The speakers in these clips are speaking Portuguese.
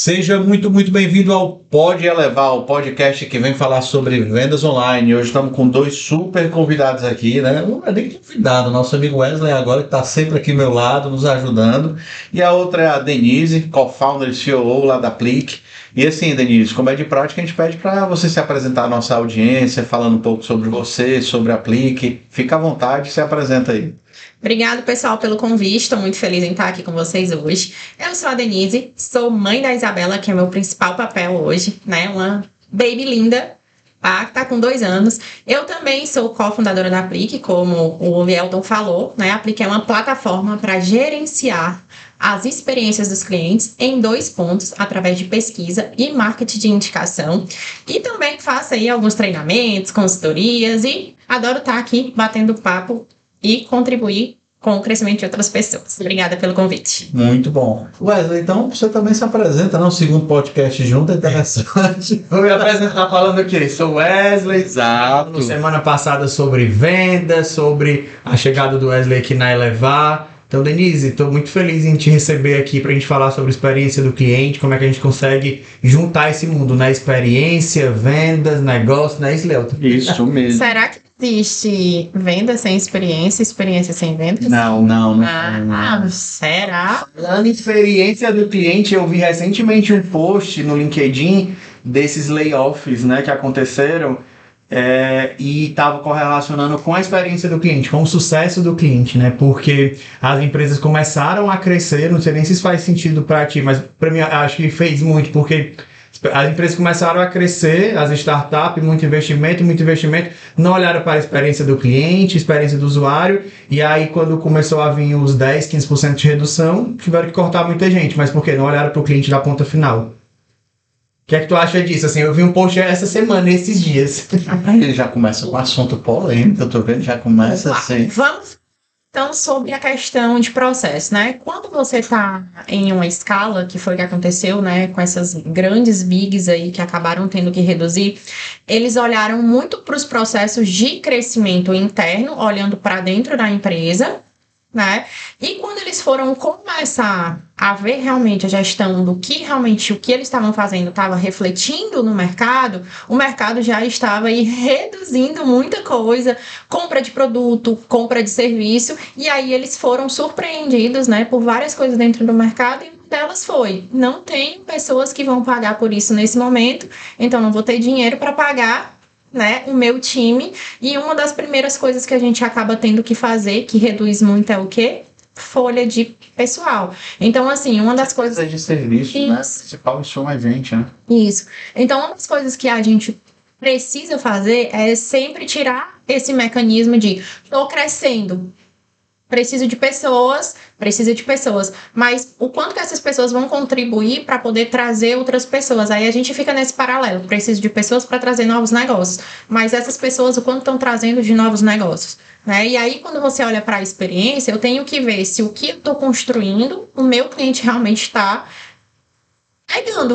Seja muito, muito bem-vindo ao Pode Elevar, o podcast que vem falar sobre vendas online. Hoje estamos com dois super convidados aqui, né? Um é nem convidado, nosso amigo Wesley agora, que está sempre aqui ao meu lado, nos ajudando. E a outra é a Denise, co-founder e CEO lá da Plique. E assim, Denise, como é de prática, a gente pede para você se apresentar à nossa audiência, falando um pouco sobre você, sobre a Plique. Fica à vontade, se apresenta aí. Obrigado, pessoal, pelo convite. Estou muito feliz em estar aqui com vocês hoje. Eu sou a Denise, sou mãe da Isabela, que é meu principal papel hoje, né? Uma baby linda, tá? Tá com dois anos. Eu também sou cofundadora da Aplique, como o Elton falou, né? A Aplique é uma plataforma para gerenciar as experiências dos clientes em dois pontos, através de pesquisa e marketing de indicação. E também faço aí alguns treinamentos, consultorias e adoro estar aqui batendo papo e contribuir com o crescimento de outras pessoas. Obrigada pelo convite. Muito bom. Wesley, então você também se apresenta, não? Segundo podcast junto, é interessante. Vou me apresentar falando o quê? Sou Wesley. Exato. Semana passada sobre venda, sobre a chegada do Wesley aqui na Elevar. Então, Denise, estou muito feliz em te receber aqui para a gente falar sobre a experiência do cliente, como é que a gente consegue juntar esse mundo, né? Experiência, vendas, negócio, né? Isso, Leuton? Isso mesmo. Será que existe venda sem experiência, experiência sem vendas? Não, não, não. Ah, será? Falando em experiência do cliente, eu vi recentemente um post no LinkedIn desses layoffs, né, que aconteceram é, e estava correlacionando com a experiência do cliente, com o sucesso do cliente, né? Porque as empresas começaram a crescer, não sei nem se isso faz sentido para ti, mas para mim acho que fez muito, porque as empresas começaram a crescer, as startups, muito investimento, muito investimento, não olharam para a experiência do cliente, experiência do usuário, e aí quando começou a vir os 10, 15% de redução, tiveram que cortar muita gente, mas por quê? Não olharam para o cliente da ponta final. O que é que tu acha disso? Assim, eu vi um post essa semana, esses dias. Ele já começa com um assunto polêmico, eu tô vendo, já começa assim. Vamos então, sobre a questão de processo, né? Quando você está em uma escala, que foi o que aconteceu, né, com essas grandes bigs aí que acabaram tendo que reduzir, eles olharam muito para os processos de crescimento interno, olhando para dentro da empresa, né? E quando eles foram começar a ver realmente a gestão do que realmente o que eles estavam fazendo estava refletindo no mercado, o mercado já estava aí reduzindo muita coisa, compra de produto, compra de serviço, e aí eles foram surpreendidos, né, por várias coisas dentro do mercado e delas foi: não tem pessoas que vão pagar por isso nesse momento, então não vou ter dinheiro para pagar né, o meu time. E uma das primeiras coisas que a gente acaba tendo que fazer, que reduz muito, é o quê? Folha de pessoal. Então, assim, uma das coisas. de serviço, né? Principal show é gente, né? Isso. Então, uma das coisas que a gente precisa fazer é sempre tirar esse mecanismo de estou crescendo, preciso de pessoas, precisa de pessoas, mas o quanto que essas pessoas vão contribuir para poder trazer outras pessoas? Aí a gente fica nesse paralelo, preciso de pessoas para trazer novos negócios, mas essas pessoas o quanto estão trazendo de novos negócios, né? E aí quando você olha para a experiência, eu tenho que ver se o que eu estou construindo, o meu cliente realmente está pegando,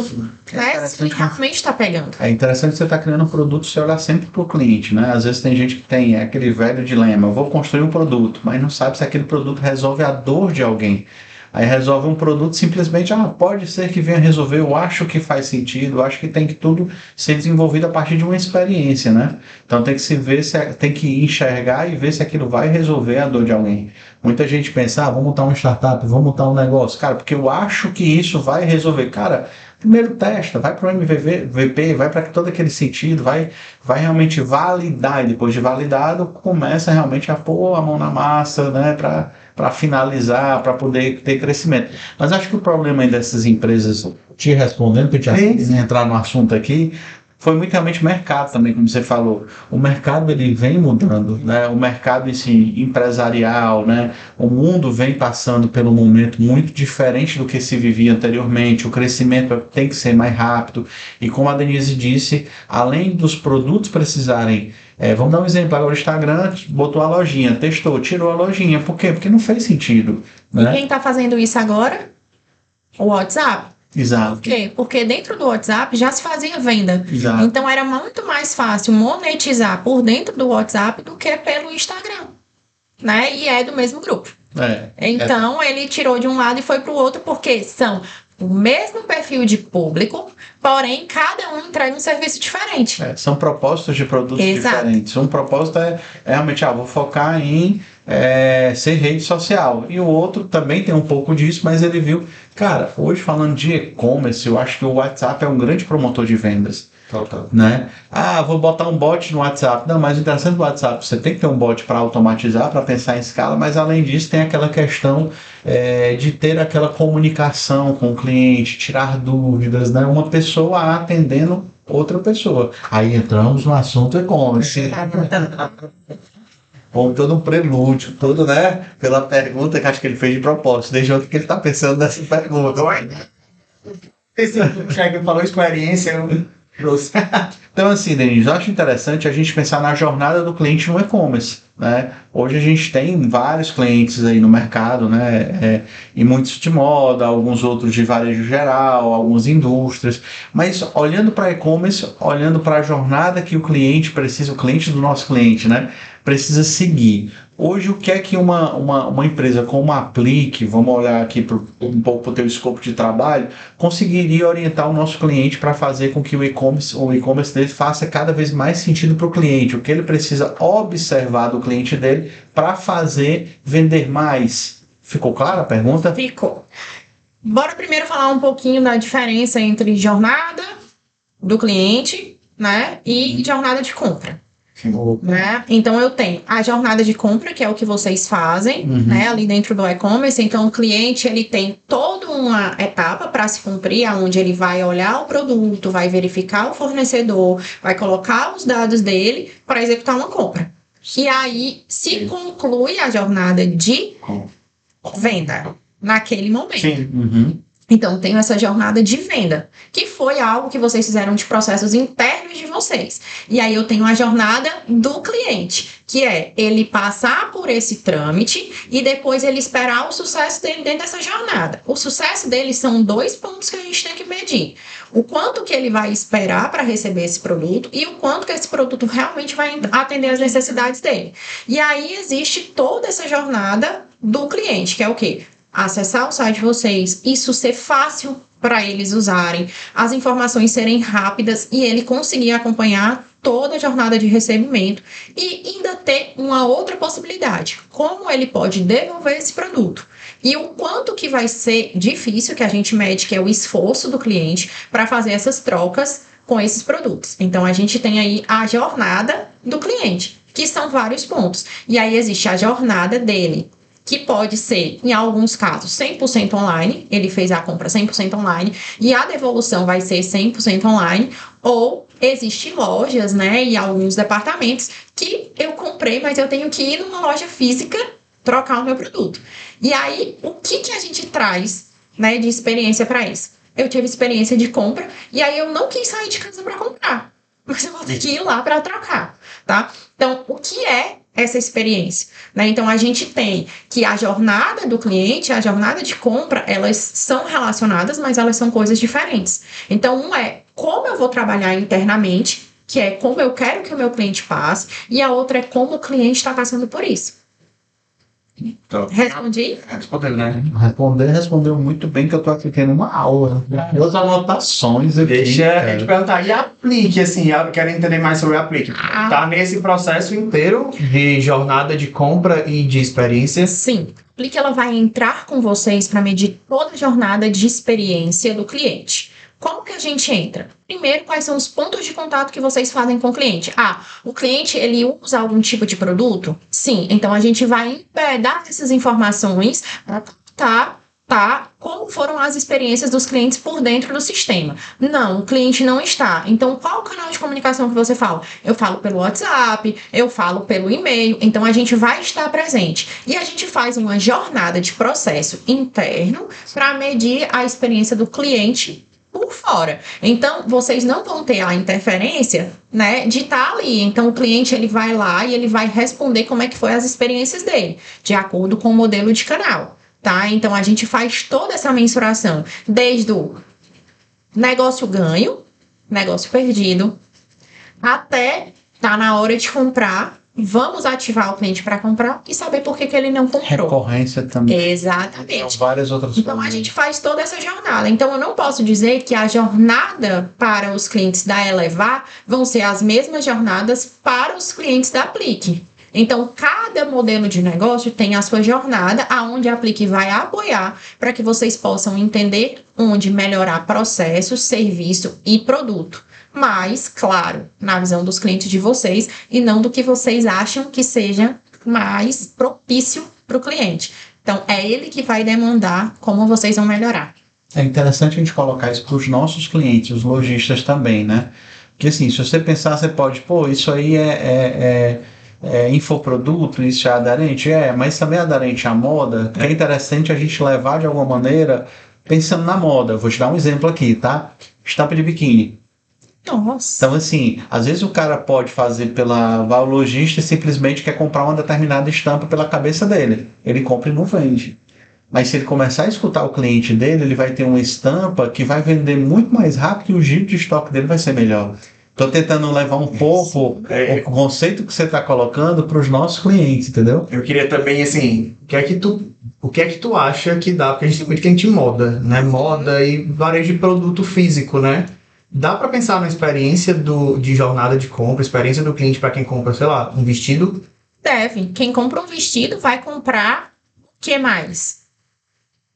é né? Realmente está pegando. É interessante você estar tá criando um produto e olhar sempre para o cliente, né? Às vezes tem gente que tem aquele velho dilema, eu vou construir um produto, mas não sabe se aquele produto resolve a dor de alguém. Aí resolve um produto simplesmente, ah, pode ser que venha resolver, eu acho que faz sentido, eu acho que tem que tudo ser desenvolvido a partir de uma experiência, né? Então tem que se ver se tem que enxergar e ver se aquilo vai resolver a dor de alguém. Muita gente pensa, ah, vou montar uma startup, vou montar um negócio, cara, porque eu acho que isso vai resolver. Cara, primeiro testa, vai para o MVP, vai para todo aquele sentido, vai, vai realmente validar, e depois de validado, começa realmente a pôr a mão na massa, né, para para finalizar, para poder ter crescimento. Mas acho que o problema dessas empresas, te respondendo, que eu tinha entrar no assunto aqui, foi muito realmente mercado também, como você falou. O mercado ele vem mudando, né? O mercado esse empresarial, né? O mundo vem passando pelo momento muito diferente do que se vivia anteriormente. O crescimento tem que ser mais rápido. E como a Denise disse, além dos produtos precisarem é, vamos dar um exemplo. Agora o Instagram botou a lojinha, testou, tirou a lojinha. Por quê? Porque não fez sentido. Né? E quem está fazendo isso agora? O WhatsApp. Exato. Por quê? Porque dentro do WhatsApp já se fazia venda. Exato. Então era muito mais fácil monetizar por dentro do WhatsApp do que pelo Instagram. Né? E é do mesmo grupo. É, então é. ele tirou de um lado e foi para o outro porque são o mesmo perfil de público, porém cada um entrega um serviço diferente. É, são propósitos de produtos Exato. diferentes. Um propósito é, é realmente, ah, vou focar em é, ser rede social. E o outro também tem um pouco disso, mas ele viu, cara, hoje falando de e-commerce, eu acho que o WhatsApp é um grande promotor de vendas. Total. Né? Ah, vou botar um bot no WhatsApp. Não, mas o interessante do WhatsApp, você tem que ter um bot para automatizar, para pensar em escala, mas além disso tem aquela questão é, de ter aquela comunicação com o cliente, tirar dúvidas, né? Uma pessoa atendendo outra pessoa. Aí entramos no assunto e-commerce. Bom, todo um prelúdio, todo, né? Pela pergunta que acho que ele fez de propósito. Deixa eu ver o que ele está pensando nessa pergunta. Esse Thiago falou experiência, eu trouxe. Então, assim, Denise, eu acho interessante a gente pensar na jornada do cliente no e-commerce. Né? Hoje a gente tem vários clientes aí no mercado, né? É, e muitos de moda, alguns outros de varejo geral, algumas indústrias. Mas olhando para e-commerce, olhando para a jornada que o cliente precisa, o cliente do nosso cliente, né? Precisa seguir. Hoje, o que é que uma, uma, uma empresa como a Aplique, vamos olhar aqui pro, um pouco para o teu escopo de trabalho, conseguiria orientar o nosso cliente para fazer com que o e-commerce o e-commerce dele faça cada vez mais sentido para o cliente, o que ele precisa observar do cliente dele para fazer vender mais. Ficou clara a pergunta? Ficou. Bora primeiro falar um pouquinho da diferença entre jornada do cliente, né, e jornada de compra. Né? Então eu tenho a jornada de compra, que é o que vocês fazem, Uhum. né, ali dentro do e-commerce. Então o cliente ele tem toda uma etapa para se cumprir, onde ele vai olhar o produto, vai verificar o fornecedor, vai colocar os dados dele para executar uma compra. E aí se conclui a jornada de venda naquele momento. Sim. Uhum. Então, tenho essa jornada de venda, que foi algo que vocês fizeram de processos internos de vocês. E aí eu tenho a jornada do cliente, que é ele passar por esse trâmite e depois ele esperar o sucesso dele dentro dessa jornada. O sucesso dele são dois pontos que a gente tem que medir. O quanto que ele vai esperar para receber esse produto e o quanto que esse produto realmente vai atender as necessidades dele. E aí existe toda essa jornada do cliente, que é o quê? Acessar o site de vocês, isso ser fácil para eles usarem, as informações serem rápidas e ele conseguir acompanhar toda a jornada de recebimento e ainda ter uma outra possibilidade, como ele pode devolver esse produto. E o quanto que vai ser difícil que a gente mede, que é o esforço do cliente para fazer essas trocas com esses produtos. Então a gente tem aí a jornada do cliente, que são vários pontos. E aí existe a jornada dele, que pode ser, em alguns casos, 100% online, ele fez a compra 100% online, e a devolução vai ser 100% online, ou existem lojas, né, e alguns departamentos que eu comprei, mas eu tenho que ir numa loja física trocar o meu produto. E aí, o que, que a gente traz, né, de experiência para isso? Eu tive experiência de compra, e aí eu não quis sair de casa para comprar, mas eu vou ter que ir lá para trocar, tá? Então, o que é essa experiência. Né? Então a gente tem que a jornada do cliente, a jornada de compra, elas são relacionadas, mas elas são coisas diferentes. Então, um é como eu vou trabalhar internamente, que é como eu quero que o meu cliente passe, e a outra é como o cliente está passando por isso. Então, Respondi? respondeu, né? Responder, respondeu muito bem que eu tô aqui tendo uma aula. Meus anotações aqui. Deixa cara. eu te perguntar, e aplique, assim, eu quero entender mais sobre aplique. Ah. Tá nesse processo inteiro de jornada de compra e de experiência. Sim. Aplique ela vai entrar com vocês para medir toda a jornada de experiência do cliente. Como que a gente entra? Primeiro, quais são os pontos de contato que vocês fazem com o cliente? Ah, o cliente ele usa algum tipo de produto? Sim. Então a gente vai embedar essas informações tá tá como foram as experiências dos clientes por dentro do sistema. Não, o cliente não está. Então, qual o canal de comunicação que você fala? Eu falo pelo WhatsApp, eu falo pelo e-mail. Então, a gente vai estar presente. E a gente faz uma jornada de processo interno para medir a experiência do cliente por fora. Então, vocês não vão ter a interferência, né, de estar ali. Então, o cliente ele vai lá e ele vai responder como é que foi as experiências dele, de acordo com o modelo de canal, tá? Então, a gente faz toda essa mensuração, desde o negócio ganho, negócio perdido, até tá na hora de comprar vamos ativar o cliente para comprar e saber por que, que ele não comprou. Recorrência também. Exatamente. São várias outras Então a coisas. gente faz toda essa jornada. Então eu não posso dizer que a jornada para os clientes da Elevar vão ser as mesmas jornadas para os clientes da Aplique. Então cada modelo de negócio tem a sua jornada aonde a Aplique vai apoiar para que vocês possam entender onde melhorar processo, serviço e produto. Mas, claro, na visão dos clientes de vocês e não do que vocês acham que seja mais propício para o cliente. Então, é ele que vai demandar como vocês vão melhorar. É interessante a gente colocar isso para os nossos clientes, os lojistas também, né? Porque assim, se você pensar, você pode, pô, isso aí é, é, é, é infoproduto, isso é aderente? É, mas também é aderente à moda, é interessante a gente levar de alguma maneira pensando na moda. Vou te dar um exemplo aqui, tá? Estampa de biquíni. Nossa. Então, assim, às vezes o cara pode fazer pela lojista e simplesmente quer comprar uma determinada estampa pela cabeça dele. Ele compra e não vende. Mas se ele começar a escutar o cliente dele, ele vai ter uma estampa que vai vender muito mais rápido e o giro de estoque dele vai ser melhor. Estou tentando levar um pouco É. o conceito que você está colocando para os nossos clientes, entendeu? Eu queria também, assim, o que é que tu, o que é que tu acha que dá? Porque a gente tem muito cliente em moda, né? Moda e varejo de produto físico, né? Dá para pensar na experiência do, de jornada de compra, experiência do cliente para quem compra, sei lá, um vestido? Deve. Quem compra um vestido vai comprar o que mais?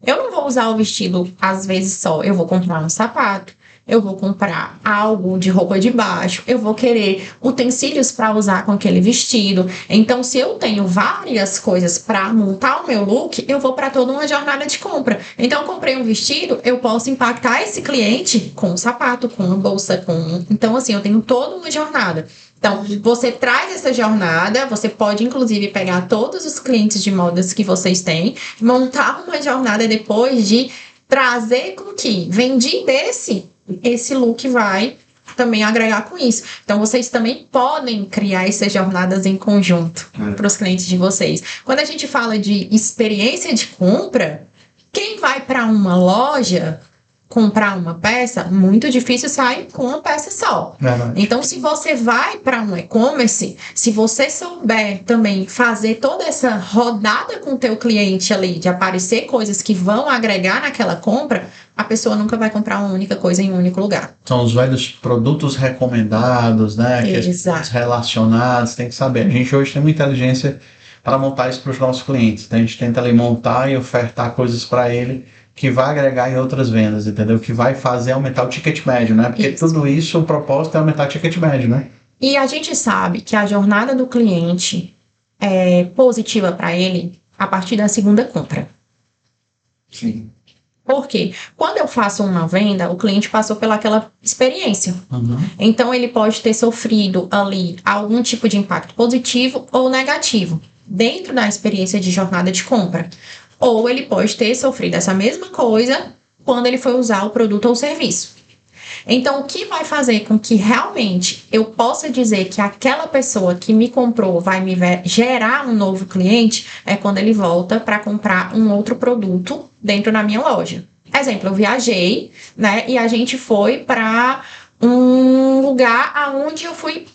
Eu não vou usar o vestido às vezes só. Eu vou comprar um sapato. Eu vou comprar algo de roupa de baixo. Eu vou querer utensílios para usar com aquele vestido. Então, se eu tenho várias coisas para montar o meu look, eu vou para toda uma jornada de compra. Então, comprei um vestido, eu posso impactar esse cliente com um sapato, com uma bolsa, com. Então, assim, eu tenho toda uma jornada. Então, você traz essa jornada, você pode inclusive pegar todos os clientes de modas que vocês têm, montar uma jornada depois de trazer com que vendi desse, esse look vai também agregar com isso. Então, vocês também podem criar essas jornadas em conjunto É. para os clientes de vocês. Quando a gente fala de experiência de compra, quem vai para uma loja comprar uma peça, muito difícil sair com uma peça só. Verdade. Então, se você vai para um e-commerce, se você souber também fazer toda essa rodada com o teu cliente ali, de aparecer coisas que vão agregar naquela compra, a pessoa nunca vai comprar uma única coisa em um único lugar. São os velhos produtos recomendados, né? Exato. os relacionados, tem que saber. A gente hoje tem uma inteligência para montar isso para os nossos clientes. Então, a gente tenta ali montar e ofertar coisas para ele que vai agregar em outras vendas, entendeu? Que vai fazer aumentar o ticket médio, né? Porque Isso. tudo isso, o propósito é aumentar o ticket médio, né? E a gente sabe que a jornada do cliente é positiva para ele a partir da segunda compra. Sim. Por quê? Quando eu faço uma venda, o cliente passou pelaquela experiência. Uhum. Então, ele pode ter sofrido ali algum tipo de impacto positivo ou negativo dentro da experiência de jornada de compra. Ou ele pode ter sofrido essa mesma coisa quando ele foi usar o produto ou serviço. Então, o que vai fazer com que realmente eu possa dizer que aquela pessoa que me comprou vai me gerar um novo cliente é quando ele volta para comprar um outro produto dentro da minha loja. Exemplo, eu viajei, né, e a gente foi para um lugar aonde eu fui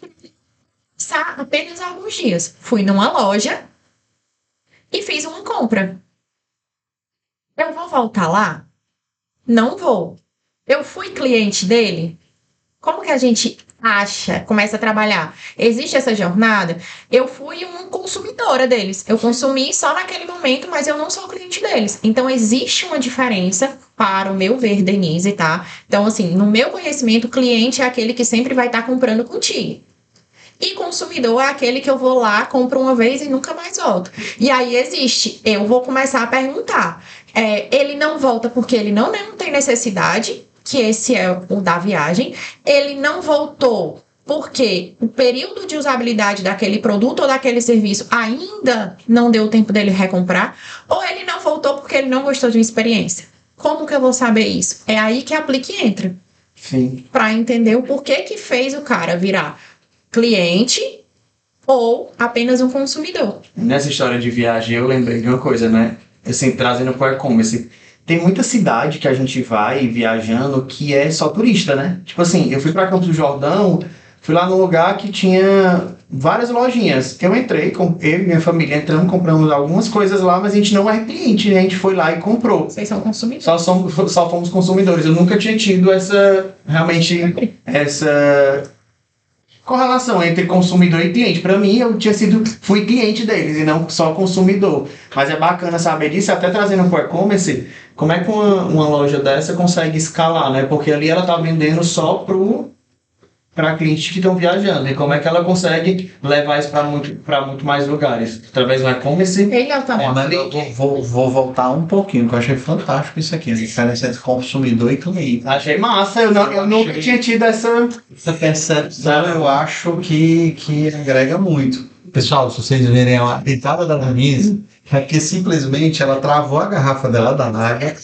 apenas alguns dias. Fui numa loja e fiz uma compra. Eu vou voltar lá? Não vou. Eu fui cliente dele? Como que a gente acha, começa a trabalhar? Existe essa jornada? Eu fui uma consumidora deles. Eu consumi só naquele momento, mas eu não sou cliente deles. Então existe uma diferença para o meu ver, Denise, tá? Então, assim, no meu conhecimento, cliente é aquele que sempre vai estar comprando contigo. E consumidor é aquele que eu vou lá, compro uma vez e nunca mais volto. E aí existe. Eu vou começar a perguntar. É, ele não volta porque ele não, não tem necessidade, que esse é o da viagem. Ele não voltou porque o período de usabilidade daquele produto ou daquele serviço ainda não deu tempo dele recomprar. Ou ele não voltou porque ele não gostou de uma experiência. Como que eu vou saber isso? É aí que a aplique entra Sim. para entender o porquê que fez o cara virar cliente ou apenas um consumidor. Nessa história de viagem, eu lembrei de uma coisa, né? Assim, trazendo pro e-commerce. Tem muita cidade que a gente vai viajando que é só turista, né? Tipo assim, eu fui pra Campos do Jordão, fui lá num lugar que tinha várias lojinhas. Eu entrei, com, eu e minha família entramos, compramos algumas coisas lá, mas a gente não é cliente, né? a gente foi lá e comprou. Vocês são consumidores. Só, somos, só fomos consumidores. Eu nunca tinha tido essa, realmente, essa correlação entre consumidor e cliente. Para mim, eu tinha sido, fui cliente deles e não só consumidor. Mas é bacana saber disso, até trazendo para o e-commerce, como é que uma, uma loja dessa consegue escalar, né? Porque ali ela tá vendendo só pro para clientes que estão viajando e como é que ela consegue levar isso para muito, pra muito mais lugares através do e-commerce. Ele é o É, eu vou, vou, vou voltar um pouquinho, que eu achei fantástico isso aqui, a diferença entre consumidor e cliente. Achei massa, eu, não, eu nunca tinha tido essa. Essa percepção eu acho que, que agrega muito. Pessoal, se vocês verem a deitada da Denise, é que simplesmente ela travou a garrafa dela da água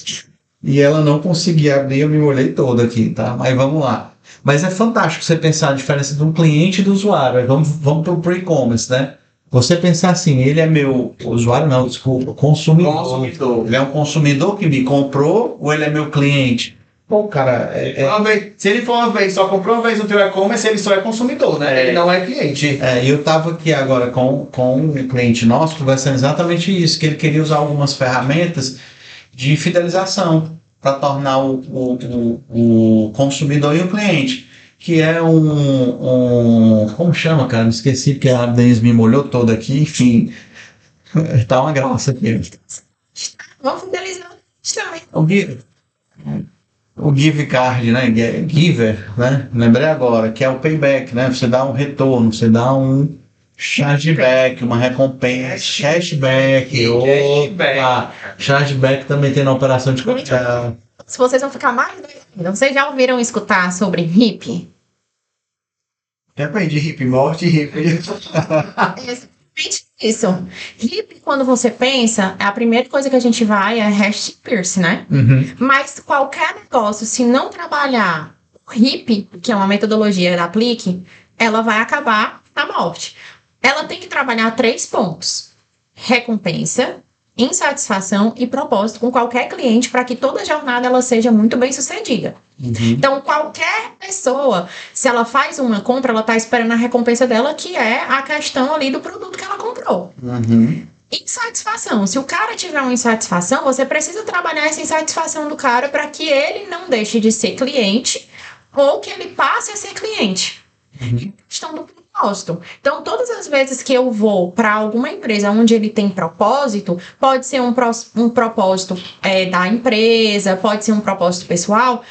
e ela não conseguia abrir, eu me molhei todo aqui, tá? Mas vamos lá. Mas é fantástico você pensar a diferença de um cliente e do usuário. Vamos, vamos para o e-commerce, né? Você pensar assim, ele é meu usuário, não, desculpa, consumidor. Consumidor. Ele é um consumidor que me comprou ou ele é meu cliente? Pô, cara, é, é- Uma vez- se ele for uma vez, só comprou uma vez no teu e-commerce, ele só é consumidor, né? É. Ele não é cliente. É, eu estava aqui agora com, com um cliente nosso conversando exatamente isso, que ele queria usar algumas ferramentas de fidelização para tornar o, o, o, o consumidor e o cliente, que é um, um como chama, cara? Me esqueci porque a Denise me molhou toda aqui, enfim, tá uma graça aqui. Vamos fidelizar também. O Give, o Give Card, né? Giver, né? Lembrei agora, que é o payback, né? Você dá um retorno, você dá um chargeback, uma recompensa, cashback, Cashback. opa, chargeback também tem na operação de capital. Se vocês vão ficar mais doidos ainda, vocês já ouviram escutar sobre hippie? Depende de hip morte e hip. É exatamente isso. Hippie, quando você pensa, a primeira coisa que a gente vai é hash pierce, né? Uhum. Mas qualquer negócio, se não trabalhar o HIP, que é uma metodologia da Aplique, ela vai acabar na morte. Ela tem que trabalhar três pontos: recompensa, insatisfação e propósito com qualquer cliente para que toda a jornada ela seja muito bem sucedida. Uhum. Então, qualquer pessoa, se ela faz uma compra, ela está esperando a recompensa dela, que é a questão ali do produto que ela comprou. Uhum. Insatisfação. Se o cara tiver uma insatisfação, você precisa trabalhar essa insatisfação do cara para que ele não deixe de ser cliente ou que ele passe a ser cliente. Uhum. Questão do Então, todas as vezes que eu vou para alguma empresa onde ele tem propósito, pode ser um, prós- um propósito é, da empresa, pode ser um propósito pessoal.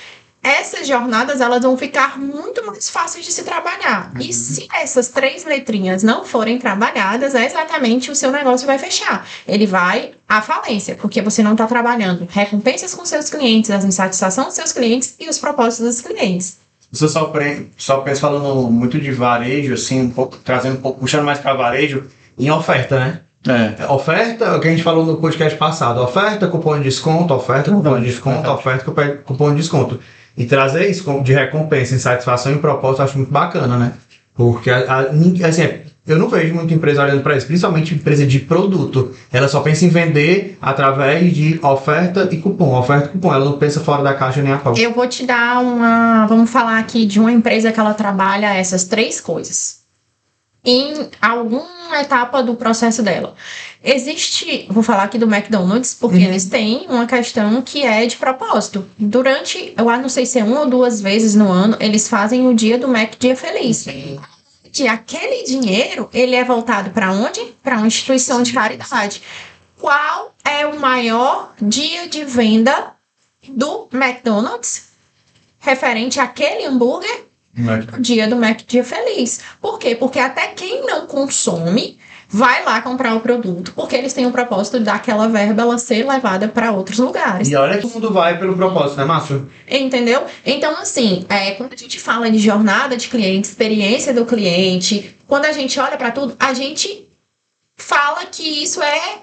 Essas jornadas elas vão ficar muito mais fáceis de se trabalhar. E se essas três letrinhas não forem trabalhadas, é exatamente o seu negócio vai fechar. Ele vai à falência, porque você não está trabalhando recompensas com seus clientes, a insatisfação dos seus clientes e os propósitos dos clientes. Você só, pre... só pensa falando muito de varejo, assim, um pouco, trazendo um pouco, puxando mais para varejo, em oferta, né? É. Oferta, o que a gente falou no podcast passado, oferta, cupom de desconto, oferta, cupom de desconto, oferta, cupom de desconto. E trazer isso de recompensa, insatisfação e propósito, eu acho muito bacana, né? Porque, assim, eu não vejo muita empresa olhando para isso, principalmente empresa de produto. Ela só pensa em vender através de oferta e cupom, oferta e cupom. Ela não pensa fora da caixa nem a pau. Eu vou te dar uma. Vamos falar aqui de uma empresa que ela trabalha essas três coisas. Em alguma etapa do processo dela. Existe, vou falar aqui do McDonald's, porque Uhum. eles têm uma questão que é de propósito. Durante, eu não sei se é uma ou duas vezes no ano, eles fazem o dia do Mac Dia Feliz. Que aquele dinheiro, ele é voltado para onde? Para uma instituição de caridade. Qual é o maior dia de venda do McDonald's referente àquele hambúrguer o dia do Mac Dia Feliz. Por quê? Porque até quem não consome vai lá comprar o produto, porque eles têm o propósito daquela verba ela ser levada para outros lugares. E olha que o mundo vai pelo propósito, né, Márcio? Entendeu? Então, assim, é, quando a gente fala de jornada de cliente, experiência do cliente, quando a gente olha para tudo, a gente fala que isso é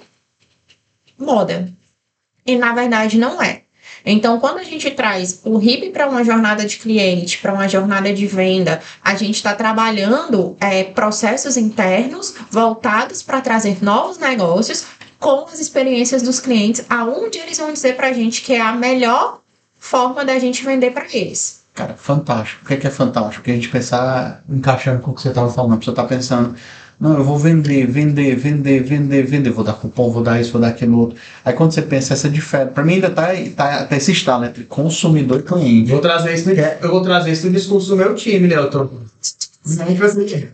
moda. E na verdade não é. Então, quando a gente traz o RIP para uma jornada de cliente, para uma jornada de venda, a gente está trabalhando é, processos internos voltados para trazer novos negócios com as experiências dos clientes, aonde eles vão dizer para a gente que é a melhor forma da gente vender para eles. Cara, fantástico. O que é, que é fantástico? Porque a gente pensar, encaixando com o que você estava falando, pessoa está pensando, não, eu vou vender, vender, vender, vender, vender, vou dar cupom, vou dar isso, vou dar aquilo outro. Aí quando você pensa essa diferença, para mim ainda tá, tá, tá esse estalo entre consumidor e cliente. Vou trazer isso, no- eu vou trazer isso no discurso do meu time, Neutro. Não vai ser-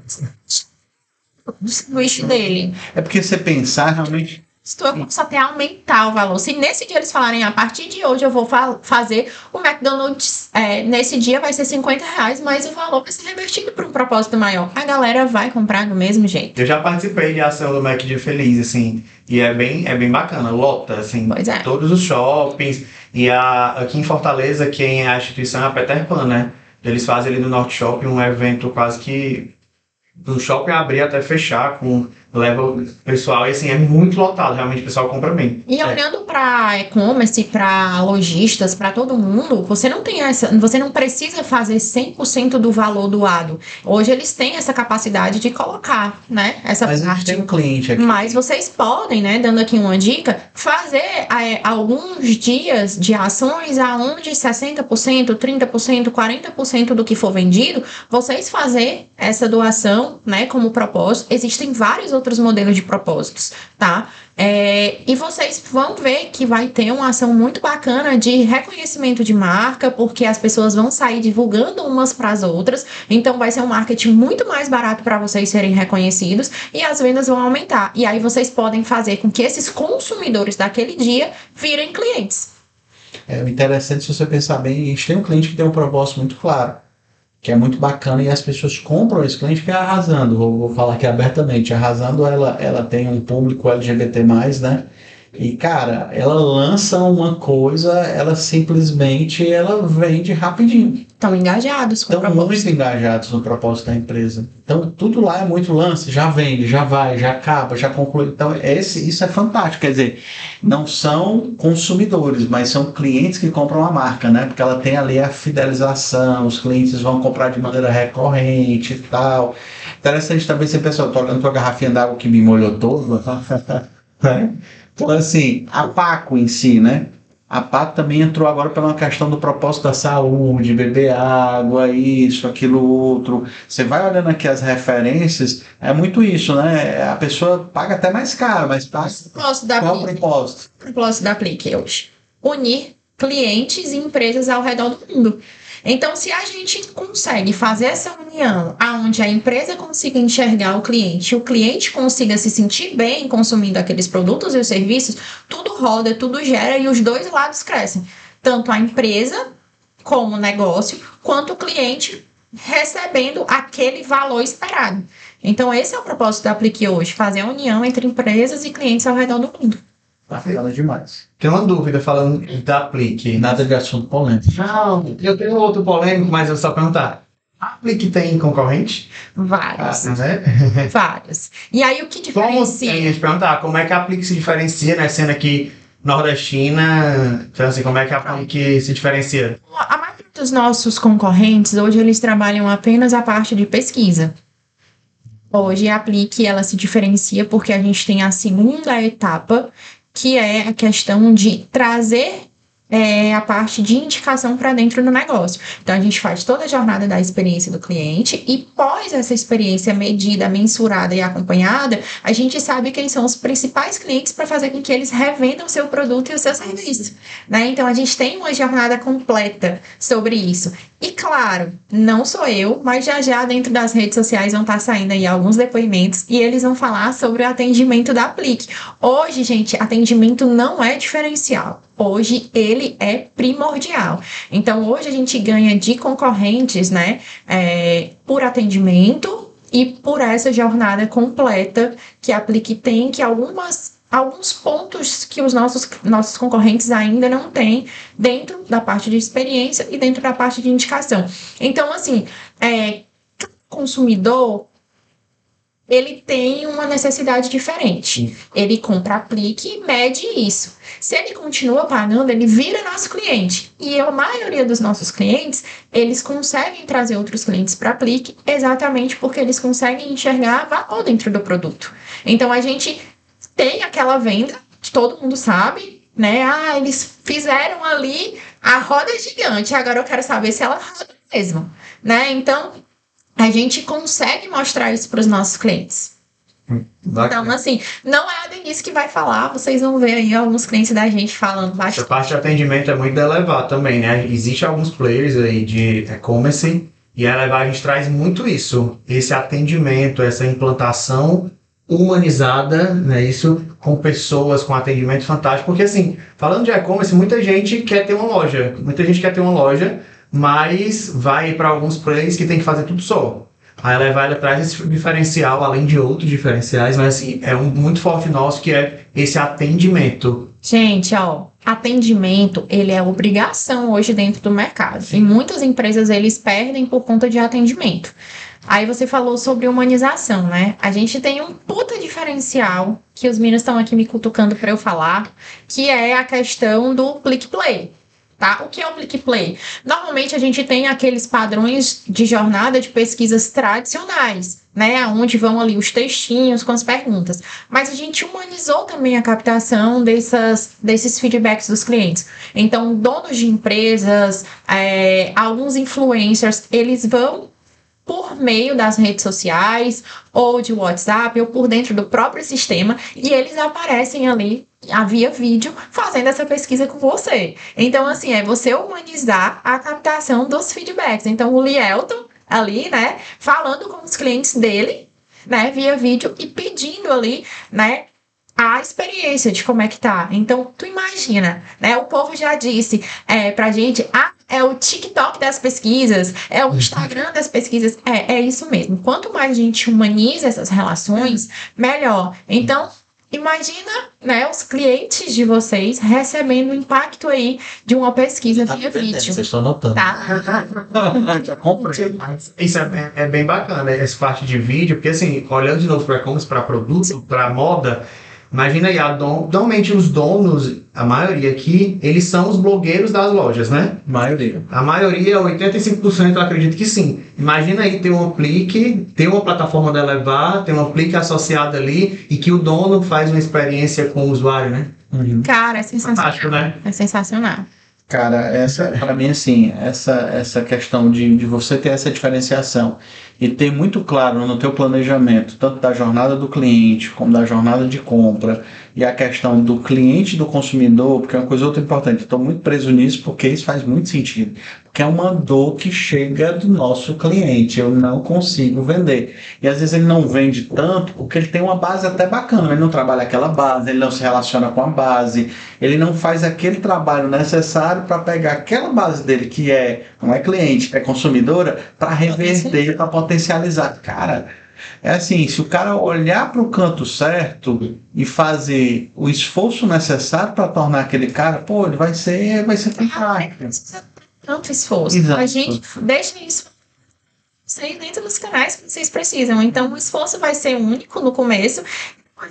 O sanduíche dele. É porque você pensar realmente. Se tu só tem aumentar o valor. Se nesse dia eles falarem, a partir de hoje eu vou fa- fazer o McDonald's, é, nesse dia vai ser 50 reais, mas o valor vai ser revertido para um propósito maior. A galera vai comprar do mesmo jeito. Eu já participei de ação do Mac Dia Feliz, assim, e é bem, é bem bacana, lota, assim, Pois é. todos os shoppings, e a, aqui em Fortaleza, quem é a instituição é a Peter Pan, né? Eles fazem ali no Norte Shopping um evento quase que do shopping abrir até fechar, com leva o pessoal, e assim, é muito lotado, realmente o pessoal compra bem. E É. olhando para e-commerce, para lojistas, para todo mundo, você não tem essa, você não precisa fazer 100% do valor doado. Hoje eles têm essa capacidade de colocar, né, essa Mas a gente parte. tem um cliente aqui. Mas vocês podem, né, dando aqui uma dica, fazer é, alguns dias de ações aonde 60%, 30%, 40% do que for vendido, vocês fazer essa doação, né, como propósito. Existem vários outros modelos de propósitos, tá? É, e vocês vão ver que vai ter uma ação muito bacana de reconhecimento de marca, porque as pessoas vão sair divulgando umas para as outras. Então vai ser um marketing muito mais barato para vocês serem reconhecidos e as vendas vão aumentar. E aí vocês podem fazer com que esses consumidores daquele dia virem clientes. É interessante se você pensar bem, a gente tem um cliente que tem um propósito muito claro, que é muito bacana e as pessoas compram esse cliente que é arrasando, vou, vou falar aqui abertamente, arrasando ela, ela tem um público LGBT+, né? E cara, ela lança uma coisa, ela simplesmente ela vende rapidinho. Estão engajados com Estão muito engajados no propósito da empresa. Então, tudo lá é muito lance, já vende, já vai, já acaba, já conclui. Então, esse, isso é fantástico. Quer dizer, não são consumidores, mas são clientes que compram a marca, né? Porque ela tem ali a fidelização, os clientes vão comprar de maneira recorrente e tal. Interessante também você pensar, eu tô olhando tua garrafinha d'água que me molhou todo. né? Então, assim, a Paco em si, né? A Paco também entrou agora pela questão do propósito da saúde, beber água, isso, aquilo, outro. Você vai olhando aqui as referências, é muito isso, né? A pessoa paga até mais caro, mas paga. Propósito da Qual o propósito? propósito da Aplique hoje? Unir clientes e empresas ao redor do mundo. Então, se a gente consegue fazer essa união, aonde a empresa consiga enxergar o cliente, o cliente consiga se sentir bem consumindo aqueles produtos e os serviços, tudo roda, tudo gera e os dois lados crescem. Tanto a empresa como o negócio, quanto o cliente recebendo aquele valor esperado. Então, esse é o propósito da Aplique hoje, fazer a união entre empresas e clientes ao redor do mundo. Bacana demais. Tem uma dúvida falando da Aplique. Nada de assunto polêmico. Não, eu tenho outro polêmico, mas eu só perguntar. A Aplique tem concorrente? Vários. Ah, né? Vários. E aí, o que Como, diferencia? eu ia te perguntar, como é que a Aplique se diferencia, né? Sendo aqui nordestina, então assim, como é que a Aplique se diferencia? A maioria dos nossos concorrentes, hoje, eles trabalham apenas a parte de pesquisa. Hoje, a Aplique, ela se diferencia porque a gente tem a segunda etapa, que é a questão de trazer é, a parte de indicação para dentro do negócio. Então, a gente faz toda a jornada da experiência do cliente e, pós essa experiência medida, mensurada e acompanhada, a gente sabe quem são os principais clientes para fazer com que eles revendam o seu produto e o seu serviço. Né? Então, a gente tem uma jornada completa sobre isso. E claro, não sou eu, mas já já dentro das redes sociais vão estar saindo aí alguns depoimentos e eles vão falar sobre o atendimento da Aplique. Hoje, gente, atendimento não é diferencial. Hoje ele é primordial. Então, hoje a gente ganha de concorrentes, né, é, por atendimento e por essa jornada completa que a Aplique tem, que algumas alguns pontos que os nossos, nossos concorrentes ainda não têm dentro da parte de experiência e dentro da parte de indicação. Então, assim, é, consumidor ele tem uma necessidade diferente. Ele compra, aplique e mede isso. Se ele continua pagando, ele vira nosso cliente. E a maioria dos nossos clientes, eles conseguem trazer outros clientes para aplique exatamente porque eles conseguem enxergar valor dentro do produto. Então a gente tem aquela venda que todo mundo sabe, né? Ah, eles fizeram ali a roda é gigante, agora eu quero saber se ela roda mesmo, né? Então, a gente consegue mostrar isso para os nossos clientes. Então, assim, não é a Denise que vai falar, vocês vão ver aí alguns clientes da gente falando bastante. Essa parte de atendimento é muito elevada também, né? Existem alguns players aí de e-commerce e a Elevar a gente traz muito isso, esse atendimento, essa implantação humanizada, né? Isso com pessoas com atendimento fantástico, porque assim, falando de e-commerce, muita gente quer ter uma loja, muita gente quer ter uma loja, mas vai para alguns players que tem que fazer tudo só. A Elevar ela traz esse diferencial, além de outros diferenciais, mas assim, é um muito forte nosso que é esse atendimento. Gente, ó, atendimento, ele é obrigação hoje dentro do mercado. Sim. E muitas empresas eles perdem por conta de atendimento. Aí você falou sobre humanização, né? A gente tem um puta diferencial que os meninos estão aqui me cutucando para eu falar, que é a questão do click play tá? O que é o click play? Normalmente a gente tem aqueles padrões de jornada de pesquisas tradicionais, né? Onde vão ali os textinhos com as perguntas. Mas a gente humanizou também a captação dessas, desses feedbacks dos clientes. Então, donos de empresas, é, alguns influencers, eles vão por meio das redes sociais ou de WhatsApp ou por dentro do próprio sistema e eles aparecem ali havia vídeo fazendo essa pesquisa com você. Então, assim, é você humanizar a captação dos feedbacks. Então, o Lielton ali, né, falando com os clientes dele, né, via vídeo e pedindo ali, né, a experiência de como é que tá. Então, tu imagina, né? O povo já disse é, pra gente, ah, é o TikTok das pesquisas, é o Instagram das pesquisas. É, é isso mesmo. Quanto mais a gente humaniza essas relações, melhor. Então, Imagina, né, os clientes de vocês recebendo o impacto aí de uma pesquisa tá via vídeo. Vocês estão notando. Tá. Já comprei. Isso é, bem, é bem bacana, essa parte de vídeo, porque assim, olhando de novo para e-commerce, para produto, para moda, Imagina aí, a don... normalmente os donos, a maioria aqui, eles são os blogueiros das lojas, né? Maioria. A maioria, 85% eu acredito que sim. Imagina aí ter um aplique, ter uma plataforma da Elevar, ter um aplique associado ali e que o dono faz uma experiência com o usuário, né? Uhum. Cara, é sensacional. Fantástico, né? É sensacional. Cara, essa, para mim, assim, essa, essa questão de, de você ter essa diferenciação e ter muito claro no teu planejamento, tanto da jornada do cliente como da jornada de compra, e a questão do cliente do consumidor, porque é uma coisa outra importante, estou muito preso nisso porque isso faz muito sentido, porque é uma dor que chega do nosso cliente, eu não consigo vender. E às vezes ele não vende tanto porque ele tem uma base até bacana, ele não trabalha aquela base, ele não se relaciona com a base, ele não faz aquele trabalho necessário para pegar aquela base dele, que é, não é cliente, é consumidora, para reverter, para potencializar. Cara, é assim, se o cara olhar para o canto certo e fazer o esforço necessário para tornar aquele cara, pô, ele vai ser, vai ser fantástico. Tanto esforço. Exato. A gente deixa isso sair dentro dos canais que vocês precisam. Então, o esforço vai ser único no começo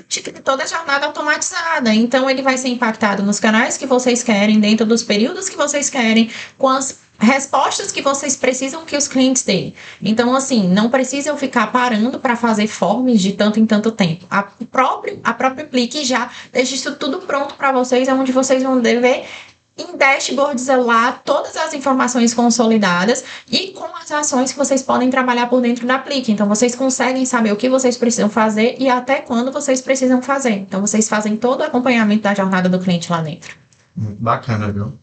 de toda a jornada automatizada. Então, ele vai ser impactado nos canais que vocês querem, dentro dos períodos que vocês querem, com as respostas que vocês precisam que os clientes deem. Então, assim, não precisa eu ficar parando para fazer forms de tanto em tanto tempo. A, próprio, a própria Plique já deixa isso tudo pronto para vocês, onde vocês vão dever em dashboards lá todas as informações consolidadas e com as ações que vocês podem trabalhar por dentro da Plique. Então, vocês conseguem saber o que vocês precisam fazer e até quando vocês precisam fazer. Então, vocês fazem todo o acompanhamento da jornada do cliente lá dentro. Bacana, viu?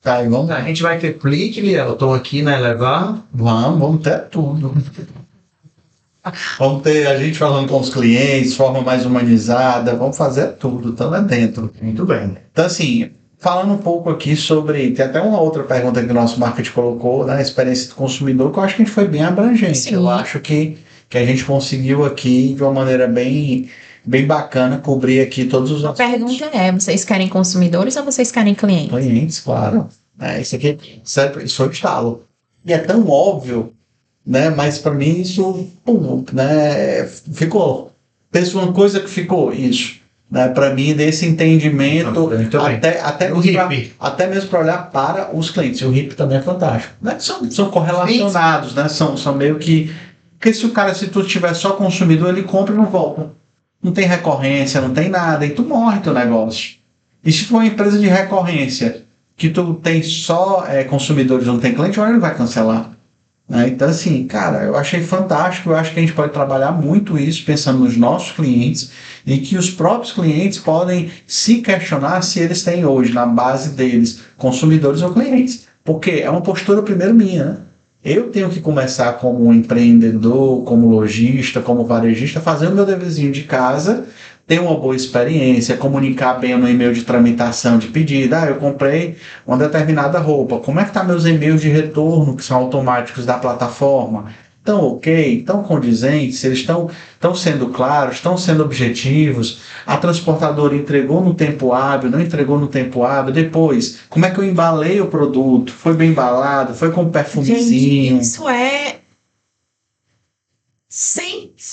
Tá, vamos A gente vai ter clique, eu estou aqui na Elevar. Vamos, vamos ter tudo. vamos ter a gente falando com os clientes, forma mais humanizada, vamos fazer tudo, estamos lá dentro. Muito bem. Então, assim, falando um pouco aqui sobre. Tem até uma outra pergunta que o nosso marketing colocou, né? experiência do consumidor, que eu acho que a gente foi bem abrangente. Sim. Eu acho que, que a gente conseguiu aqui, de uma maneira bem bem bacana cobrir aqui todos os A pergunta é: vocês querem consumidores ou vocês querem clientes? Clientes, claro. É, isso aqui isso foi o estalo. E é tão óbvio, né? Mas para mim isso pum, né, ficou. Pensa uma coisa que ficou isso. Né, para mim, desse entendimento, até, até, mesmo pra, até mesmo para olhar para os clientes. E o RIP também é fantástico. Né? São, são correlacionados, né? são, são meio que. Porque se o cara, se tu tiver só consumidor, ele compra e não volta não tem recorrência, não tem nada, e tu morre teu negócio. E se for uma empresa de recorrência, que tu tem só é, consumidores, não tem cliente, ele vai cancelar. Né? Então, assim, cara, eu achei fantástico. Eu acho que a gente pode trabalhar muito isso, pensando nos nossos clientes, e que os próprios clientes podem se questionar se eles têm hoje, na base deles, consumidores ou clientes. Porque é uma postura primeiro minha, né? Eu tenho que começar como empreendedor, como lojista, como varejista, fazendo meu deverzinho de casa ter uma boa experiência, comunicar bem no e-mail de tramitação de pedido. Ah, eu comprei uma determinada roupa. Como é que tá meus e-mails de retorno, que são automáticos da plataforma? Estão ok? Estão condizentes? Eles estão, estão sendo claros? Estão sendo objetivos? A transportadora entregou no tempo hábil? Não entregou no tempo hábil? Depois, como é que eu embalei o produto? Foi bem embalado? Foi com perfumezinho? Gente, isso é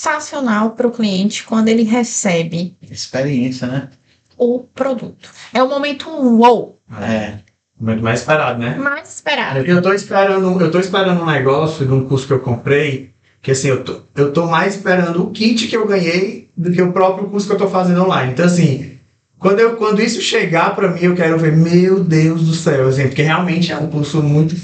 sensacional para o cliente quando ele recebe Experiência, né? o produto. É o momento wow, É. Muito mais esperado, né? mais esperado. Eu tô esperando, eu tô esperando um negócio de um curso que eu comprei, que assim, eu tô, eu tô mais esperando o kit que eu ganhei do que o próprio curso que eu tô fazendo online. Então, assim, quando, eu, quando isso chegar para mim, eu quero ver, meu Deus do céu, assim, porque realmente é um curso muito.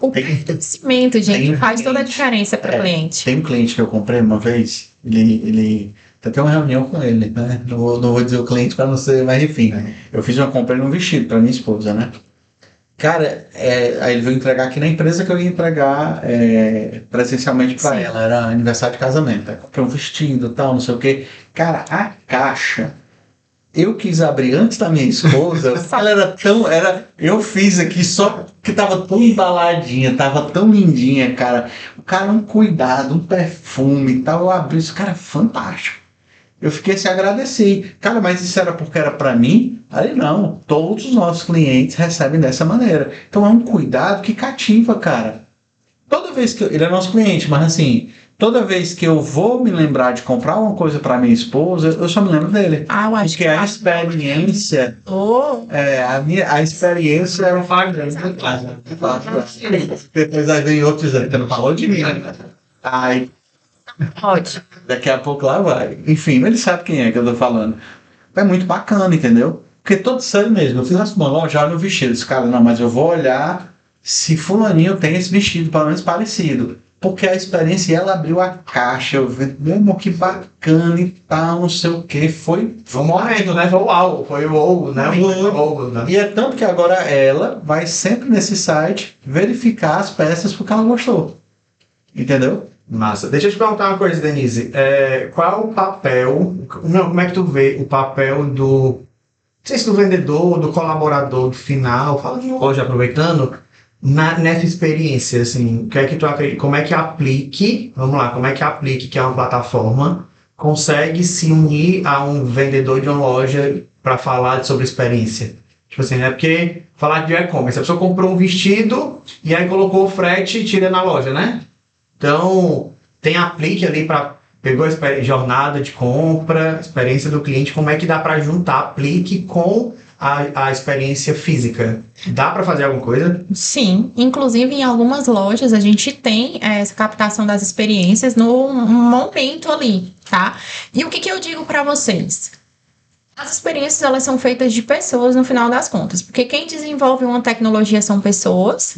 O Tem- conhecimento, gente, tem um faz toda a cliente. diferença para o É. cliente. Tem um cliente que eu comprei uma vez, ele. ele até uma reunião com ele, né? Não vou, não vou dizer o cliente para não ser, mas enfim. Eu fiz uma compra num vestido para minha esposa, né? Cara, é, aí ele veio entregar aqui na empresa que eu ia entregar é, presencialmente para ela. Era aniversário de casamento. Aí comprei um vestido tal, não sei o quê. Cara, a caixa. Eu quis abrir antes da minha esposa. ela era tão. Era, eu fiz aqui só que tava tão embaladinha, tava tão lindinha, cara. O cara, um cuidado, um perfume e tal. Eu abri isso, cara, fantástico. Eu fiquei assim, agradeci. Cara, mas isso era porque era para mim? Aí não, todos os nossos clientes recebem dessa maneira. Então é um cuidado que cativa, cara. Toda vez que eu, ele é nosso cliente, mas assim, toda vez que eu vou me lembrar de comprar uma coisa para minha esposa, eu só me lembro dele. Ah, eu acho Porque a experiência, Oh, é, a minha, a experiência é um Depois aí vem outros dizendo, você não falou de mim. né? Ai, pode. Daqui a pouco lá vai. Enfim, ele sabe quem é que eu tô falando. É muito bacana, entendeu? Porque todo sério mesmo. Eu fiz assim, uma loja, olha o vestido. Esse cara, não, mas eu vou olhar se fulaninho tem esse vestido, pelo menos parecido. Porque a experiência, ela abriu a caixa, eu vi, meu que bacana e tal, não sei o que. Foi. Foi um momento, né? Foi o uau, foi o ou, né? Ou, né? E é tanto que agora ela vai sempre nesse site verificar as peças porque ela gostou. Entendeu? Massa. Deixa eu te perguntar uma coisa, Denise. É, qual é o papel, não, como é que tu vê o papel do, não sei se do vendedor, do colaborador, do final, fala de hoje, aproveitando, na, nessa experiência, assim, o que é que tu acredita, como é que aplique, vamos lá, como é que aplique, que é uma plataforma, consegue se unir a um vendedor de uma loja para falar sobre experiência? Tipo assim, né? Porque falar de e-commerce, a pessoa comprou um vestido e aí colocou o frete e tira na loja, né? Então, tem aplique ali para pegou a jornada de compra, experiência do cliente, como é que dá para juntar aplique com a, a experiência física? Dá para fazer alguma coisa? Sim, inclusive em algumas lojas a gente tem eh, essa captação das experiências no momento ali, tá? E o que, que eu digo para vocês? As experiências elas são feitas de pessoas no final das contas, porque quem desenvolve uma tecnologia são pessoas,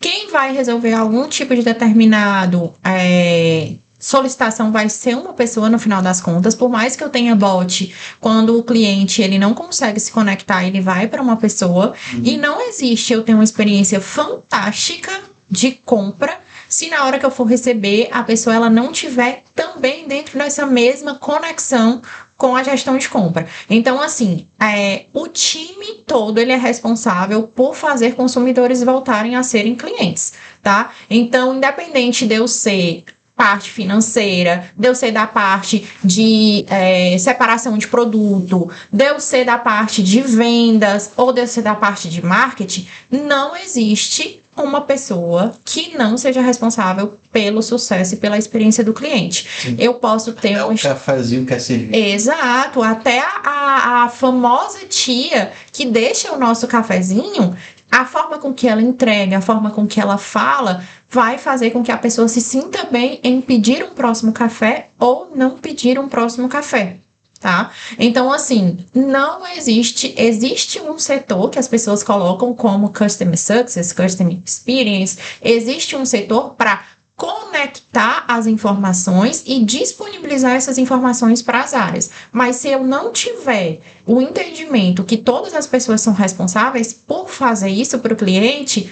quem vai resolver algum tipo de determinado eh, solicitação vai ser uma pessoa no final das contas, por mais que eu tenha bot, quando o cliente ele não consegue se conectar, ele vai para uma pessoa e não existe eu ter uma experiência fantástica de compra se na hora que eu for receber a pessoa ela não tiver também dentro dessa mesma conexão com a gestão de compra. Então, assim, é, o time todo ele é responsável por fazer consumidores voltarem a serem clientes, tá? Então, independente de eu ser parte financeira, de eu ser da parte de é, separação de produto, de eu ser da parte de vendas ou de eu ser da parte de marketing, não existe uma pessoa que não seja responsável pelo sucesso e pela experiência do cliente. Sim. Eu posso ter É o cafezinho que é servido. Exato, até a, a famosa tia que deixa o nosso cafezinho, a forma com que ela entrega, a forma com que ela fala, vai fazer com que a pessoa se sinta bem em pedir um próximo café ou não pedir um próximo café. Tá? Então, assim, não existe, existe um setor que as pessoas colocam como Customer Success, Customer Experience, existe um setor para conectar as informações e disponibilizar essas informações para as áreas. Mas se eu não tiver o entendimento que todas as pessoas são responsáveis por fazer isso para o cliente,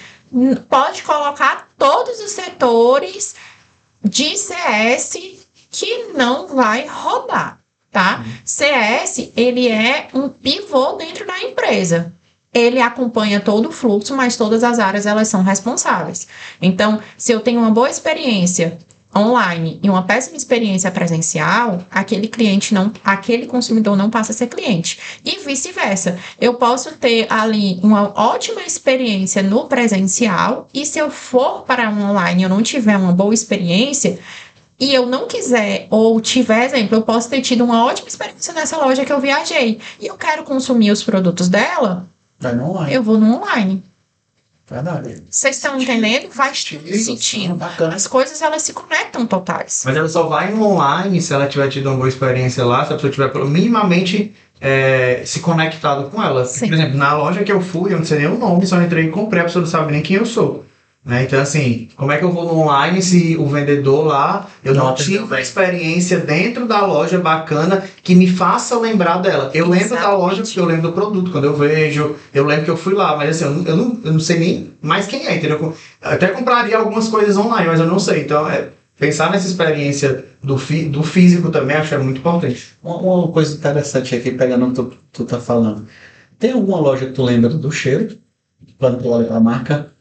pode colocar todos os setores de CS que não vai rodar, tá? CS, ele é um pivô dentro da empresa ele acompanha todo o fluxo, mas todas as áreas elas são responsáveis. Então, se eu tenho uma boa experiência online e uma péssima experiência presencial, aquele cliente não, aquele consumidor não passa a ser cliente. E vice-versa. Eu posso ter ali uma ótima experiência no presencial e se eu for para um online e eu não tiver uma boa experiência, e eu não quiser, ou tiver exemplo, eu posso ter tido uma ótima experiência nessa loja que eu viajei e eu quero consumir os produtos dela, Vai no online. eu vou no online. Verdade. Vocês estão entendendo? Faz Sentido, sentido. Bacana. As coisas elas se conectam totais. Mas ela só vai online se ela tiver tido uma boa experiência lá, se a pessoa tiver minimamente é, se conectado com ela. Sim. Por exemplo, na loja que eu fui, eu não sei nem o nome, só entrei e comprei, a pessoa não sabe nem quem eu sou. Né? Então, assim, como é que eu vou no online se o vendedor lá, eu não, Não tive uma experiência dentro da loja bacana que me faça lembrar dela. Eu lembro da Exatamente. loja porque eu lembro do produto, quando eu vejo, eu lembro que eu fui lá, mas assim, eu não, eu não, eu não sei nem mais quem é, entendeu? Eu até compraria algumas coisas online, mas eu não sei. Então, é, pensar nessa experiência do, fi, do físico também acho que é muito importante. Uma, uma coisa interessante aqui, pegando o que tu, tu tá falando. Tem alguma loja que tu lembra do cheiro? Quando tu olha pra marca?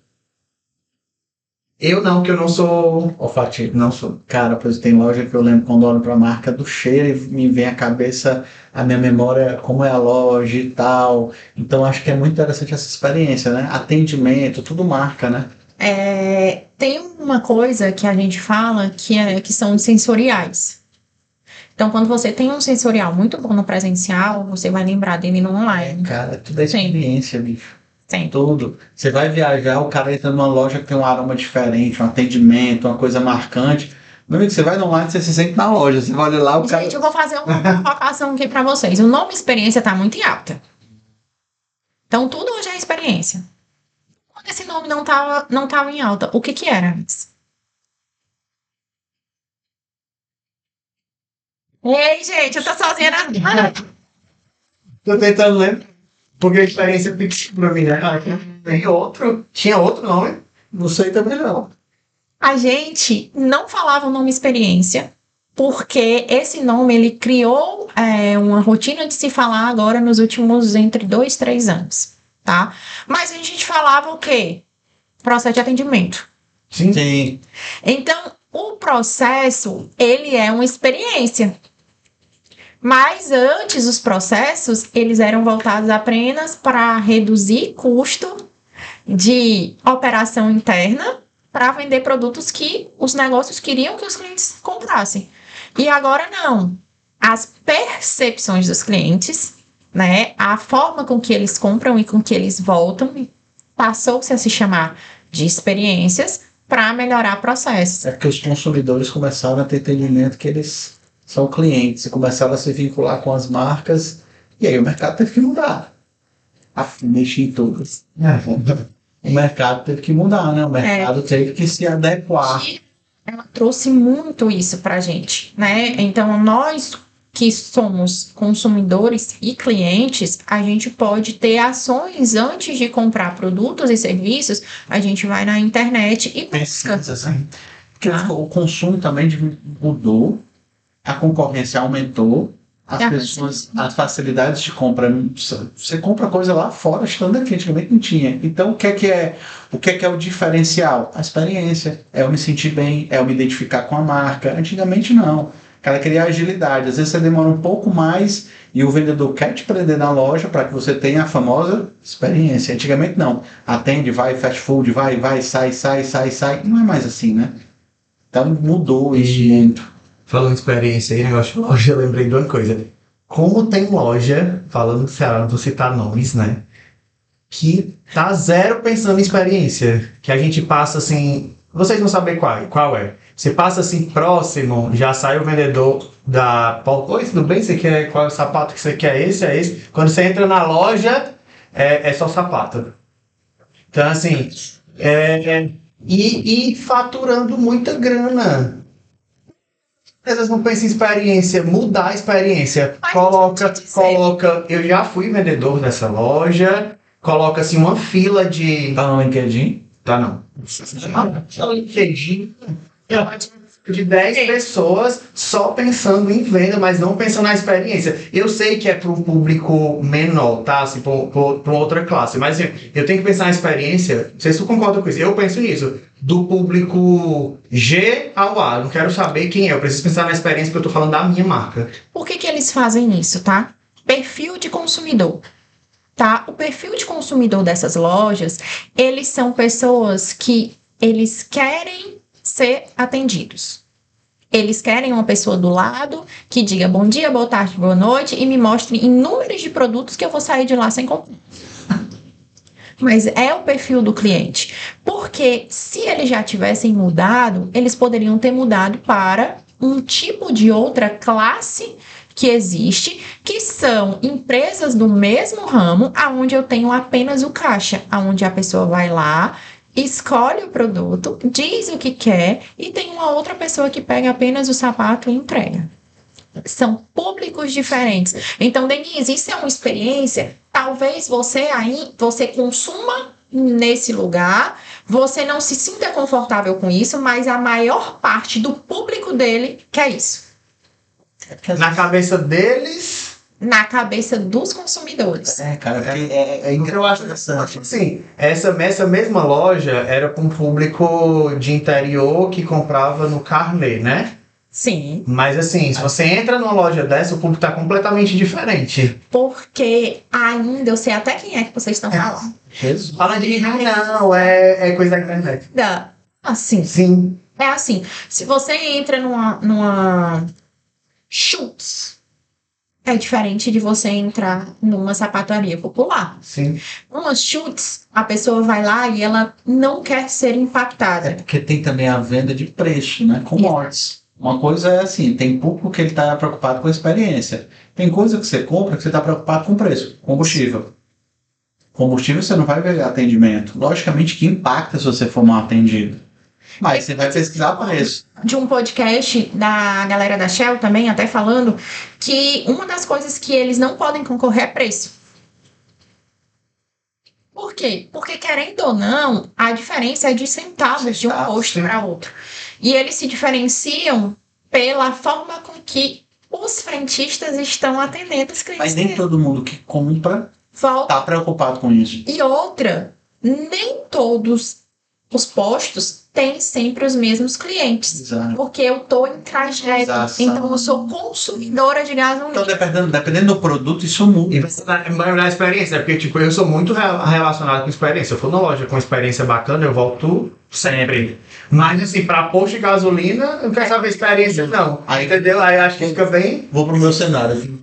Eu não, que eu não sou. Olfativo. Não sou. Cara, pois tem loja que eu lembro quando olho pra marca do cheiro e me vem à cabeça a minha memória, como é a loja e tal. Então acho que é muito interessante essa experiência, né? Atendimento, tudo marca, né? É, tem uma coisa que a gente fala que, é, que são sensoriais. Então, quando você tem um sensorial muito bom no presencial, você vai lembrar dele no online. Cara, tudo é Sim. experiência, bicho. Sempre. Tudo. Você vai viajar, o cara entra numa loja que tem um aroma diferente, um atendimento, uma coisa marcante. Meu amigo, você vai no online, você se sente na loja. Você vai olhar lá, o cara. Gente, eu vou fazer uma colocação aqui para vocês. O nome experiência tá muito em alta. Então, tudo hoje é experiência. Quando esse nome não tava, não tava em alta, o que que era antes? Ei, gente, eu tô sozinha na... Tô tentando lembrar. Porque a experiência fixa pra mim, né? Ah, Tem outro. Tinha outro nome. Não sei também não. A gente não falava o nome experiência, porque esse nome ele criou é, uma rotina de se falar agora nos últimos entre dois, três anos, tá? Mas a gente falava o quê? Processo de atendimento. Sim. Sim. Então, o processo, ele é uma experiência. Mas antes, os processos, eles eram voltados apenas para reduzir custo de operação interna para vender produtos que os negócios queriam que os clientes comprassem. E agora não. As percepções dos clientes, né, a forma com que eles compram e com que eles voltam, passou-se a se chamar de experiências para melhorar processos. É que os consumidores começaram a ter entendimento que eles são clientes e começaram a se vincular com as marcas. E aí o mercado teve que mudar. Ah, mexi em tudo. O mercado teve que mudar, né? O mercado teve que se adequar. Ela trouxe muito isso para a gente, né? Então, nós que somos consumidores e clientes, a gente pode ter ações antes de comprar produtos e serviços, a gente vai na internet e busca. Pesquisas, né? Porque Ah. o consumo também mudou, a concorrência aumentou, as É. pessoas, as facilidades de compra. Você compra coisa lá fora, estando aqui, antigamente não tinha. Então, o que é que é o que é que é o diferencial? A experiência. É eu me sentir bem, é eu me identificar com a marca. Antigamente não. O cara queria agilidade. Às vezes você demora um pouco mais e o vendedor quer te prender na loja para que você tenha a famosa experiência. Antigamente não. Atende, vai, fast food, vai, vai, sai, sai, sai, sai. Não é mais assim, né? Então mudou isso E- muito. Falando em experiência aí, negócio de loja, eu lembrei de uma coisa. Como tem loja, falando do Ceará, não vou citar nomes, né? Que tá zero pensando em experiência. Que a gente passa assim. Vocês não sabem qual, qual é. Você passa assim próximo, já sai o vendedor da. Oi, tudo bem? Você quer qual é o sapato que você quer? Esse, é esse. Quando você entra na loja, é, é só sapato. Então, assim. É, e, e faturando muita grana. Empresas não pensam em experiência, mudar a experiência. Mas, coloca, coloca. Eu já fui vendedor dessa loja. Coloca assim uma fila de. Tá no LinkedIn? Tá não. No LinkedIn. De 10 pessoas só pensando em venda, mas não pensando na experiência. Eu sei que é para um público menor, tá? Assim, para outra classe. Mas assim, eu tenho que pensar na experiência. Não sei se tu concorda com isso. Eu penso nisso. Do público G ao A. Eu não quero saber quem é. Eu preciso pensar na experiência porque eu tô falando da minha marca. Por que, que eles fazem isso, tá? Perfil de consumidor. Tá? O perfil de consumidor dessas lojas, eles são pessoas que eles querem ser atendidos. Eles querem uma pessoa do lado que diga bom dia, boa tarde, boa noite e me mostre inúmeros de produtos que eu vou sair de lá sem comprar. Mas é o perfil do cliente. Porque se eles já tivessem mudado, eles poderiam ter mudado para um tipo de outra classe que existe, que são empresas do mesmo ramo, aonde eu tenho apenas o caixa, aonde a pessoa vai lá, escolhe o produto, diz o que quer e tem uma outra pessoa que pega apenas o sapato e entrega. São públicos diferentes. Então, Denise, isso é uma experiência. Talvez você aí você consuma nesse lugar, você não se sinta confortável com isso, mas a maior parte do público dele quer isso. Na cabeça deles. Na cabeça dos consumidores. É, cara, porque é, é, eu acho interessante. Sim, essa, essa mesma loja era para um público de interior que comprava no carnê, né? Sim. Mas assim, se você entra numa loja dessa, o público tá completamente diferente. Porque ainda, eu sei até quem é que vocês estão falando. Jesus. Fala de não, é, é coisa da internet. Da- Assim, Sim. é assim. Se você entra numa, numa Schutz, é diferente de você entrar numa sapataria popular. Sim. Uma Schutz, a pessoa vai lá e ela não quer ser É impactada. porque tem também a venda de preço, né? Commodities. Uma coisa é assim, tem público que ele está preocupado com a experiência. Tem coisa que você compra que você está preocupado com o preço. Combustível. Combustível você não vai ver atendimento. Logicamente que impacta se você for mal atendido. Mas você vai pesquisar preço. de um podcast da galera da Shell também, até falando que uma das coisas que eles não podem concorrer é preço. Por quê? Porque, querendo ou não, a diferença é de centavos de um posto para outro. E eles se diferenciam pela forma com que os frentistas estão atendendo os clientes. Mas nem todo mundo que compra está preocupado com isso. e outra, nem todos os postos têm sempre os mesmos clientes. Exato. Porque eu tô em trajeto. Exato. Então eu sou consumidora de gasolina. Então, dependendo, dependendo do produto, isso muda. E vai dar experiência, porque tipo, eu sou muito re- relacionado com experiência. Eu for na loja com experiência bacana, eu volto sempre. Mas assim, pra posto de gasolina, eu não quero saber experiência, não. Aí- Entendeu? Aí acho que fica bem. Vou pro meu cenário.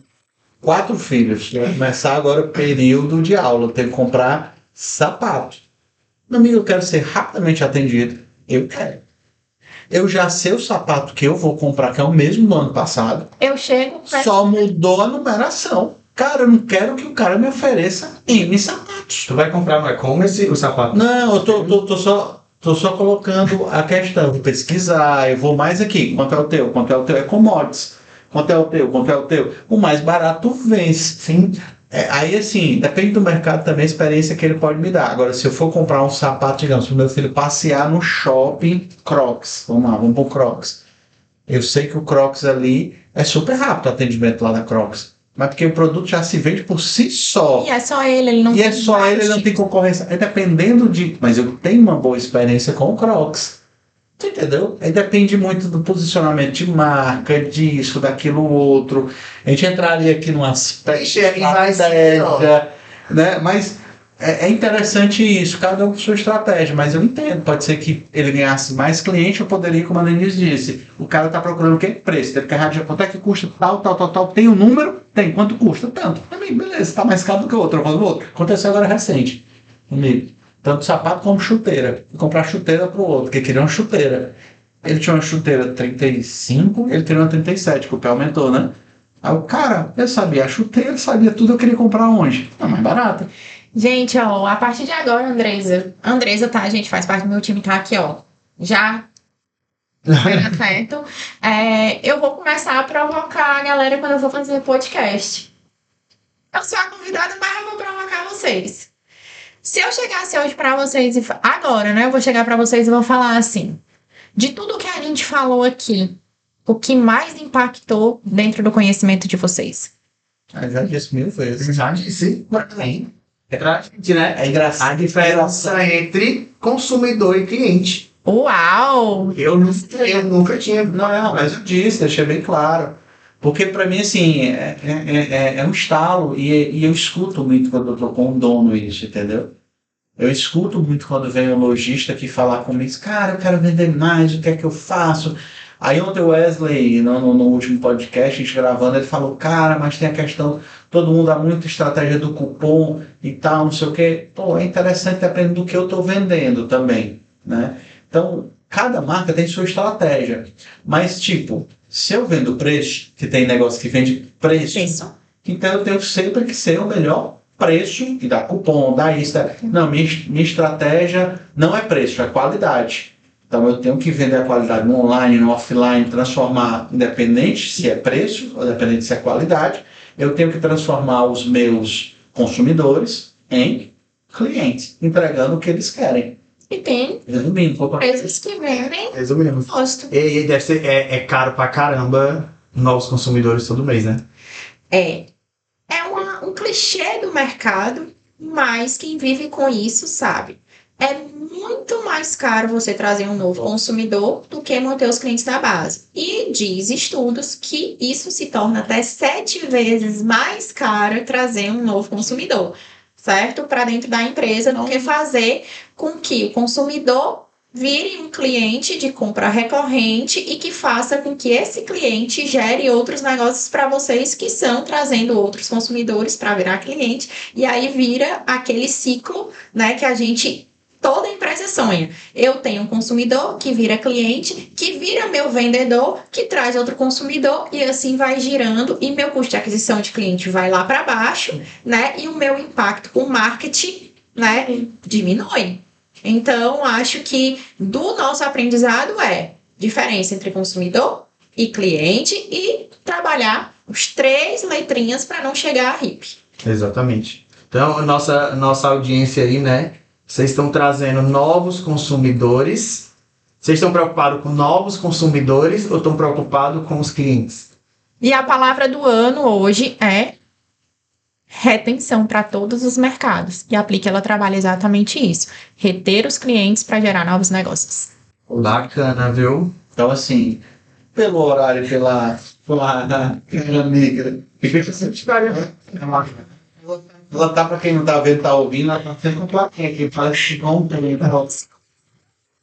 Quatro filhos. Vai começar agora o período de aula. Eu tenho que comprar sapato. Meu amigo, eu quero ser rapidamente atendido. Eu quero. Eu já sei o sapato que eu vou comprar, que é o mesmo do ano passado. Eu chego, peço- Só mudou a numeração. Cara, eu não quero que o cara me ofereça N sapatos. Tu vai comprar no e-commerce o sapato? Não, eu tô, tô, tô só. Tô só colocando a questão, vou pesquisar, eu vou mais aqui. Quanto é o teu? Quanto é o teu? É commodities. Quanto é o teu? Quanto é o teu? O mais barato vence. Sim. É, aí, assim, depende do mercado também, a experiência que ele pode me dar. Agora, se eu for comprar um sapato, digamos, para meu filho passear no shopping Crocs, vamos lá, vamos pro Crocs. Eu sei que o Crocs ali é super rápido o atendimento lá da Crocs. Mas porque o produto já se vende por si só. E é só ele, ele não E tem é só ele, ele não tem concorrência. É dependendo de. Mas eu tenho uma boa experiência com o Crocs. Tu entendeu? Aí depende muito do posicionamento de marca, disso, daquilo outro. A gente entraria aqui num aspecto Ixi, aí vai ser, estratégia, né? Mas é, é interessante isso, cada um com sua estratégia, mas eu entendo. Pode ser que ele ganhasse mais cliente, eu poderia, como a Denise disse, o cara está procurando o quê? Preço. Ele quer rádio, quanto é que custa tal, tal, tal, tal. Tem o número? Tem. Quanto custa? Tanto. Amigo, beleza, está mais caro do que o outro. Eu vou no outro. Aconteceu agora recente. Amigo, tanto sapato como chuteira. Fui comprar chuteira pro outro, porque queria uma chuteira. Ele tinha uma chuteira 35, ele queria uma 37, que o pé aumentou, né? Aí o cara, eu sabia a chuteira, sabia tudo, eu queria comprar onde? Tá mais barata. Gente, ó, a partir de agora, Andresa. Andresa, tá, gente? Faz parte do meu time, tá aqui, ó. Já. Dar certo. É, eu vou começar a provocar a galera quando eu for fazer podcast. Eu sou a convidada, mas eu vou provocar vocês. Se eu chegasse hoje pra vocês e. Agora, né? Eu vou chegar pra vocês e vou falar assim. De tudo que a gente falou aqui, o que mais impactou dentro do conhecimento de vocês? Eu já disse mil vezes. Já disse também. É pra gente, né? É engraçado. A diferença entre consumidor e cliente. Uau! Eu nunca, eu nunca tinha. Não, mas eu disse, deixei bem claro. Porque para mim, assim, é, é, é, é um estalo e, e eu escuto muito quando eu tô com um dono isso, entendeu? Eu escuto muito quando vem um lojista aqui falar comigo, cara, eu quero vender mais, o que é que eu faço? Aí ontem o Wesley, no, no, no último podcast, a gente gravando, ele falou, cara, mas tem a questão, todo mundo dá muita estratégia do cupom e tal, não sei o quê. Pô, é interessante, depende do que eu estou vendendo também, né? Então, cada marca tem sua estratégia. Mas, tipo, se eu vendo preço, que tem negócio que vende preço, então eu tenho sempre que ser o melhor preço, e dá cupom, dá isso. Dá... Não, minha, minha estratégia não é preço, é qualidade. Então eu tenho que vender a qualidade no online, no offline, transformar, independente se é preço, ou independente se é qualidade, eu tenho que transformar os meus consumidores em clientes, entregando o que eles querem. E tem Resumindo, vou pra- empresas que vendem Resumindo. imposto. E, e deve ser é, é caro pra caramba novos consumidores todo mês, né? É. É uma- um clichê do mercado, mas quem vive com isso sabe. É muito mais caro você trazer um novo consumidor do que manter os clientes da base. E diz estudos que isso se torna até sete vezes mais caro trazer um novo consumidor, certo? Para dentro da empresa do que fazer com que o consumidor vire um cliente de compra recorrente e que faça com que esse cliente gere outros negócios para vocês que são trazendo outros consumidores para virar cliente e aí vira aquele ciclo, né, que a gente toda empresa sonha. Eu tenho um consumidor que vira cliente, que vira meu vendedor, que traz outro consumidor e assim vai girando e meu custo de aquisição de cliente vai lá para baixo, né? E o meu impacto com marketing, né, diminui. Então, acho que do nosso aprendizado é diferença entre consumidor e cliente e trabalhar os três letrinhas para não chegar a RIP. Exatamente. Então, nossa, nossa audiência aí, né? Vocês estão trazendo novos consumidores. Vocês estão preocupados com novos consumidores ou estão preocupados com os clientes? E a palavra do ano hoje é retenção para todos os mercados. E a Aplique ela trabalha exatamente isso: reter os clientes para gerar novos negócios. Bacana, viu? Então, assim, pelo horário, pela, pela, pela amiga, ela, ela tá, pra quem não tá vendo, tá ouvindo, ela tá sempre com plaquinha aqui, parece que ontem, então,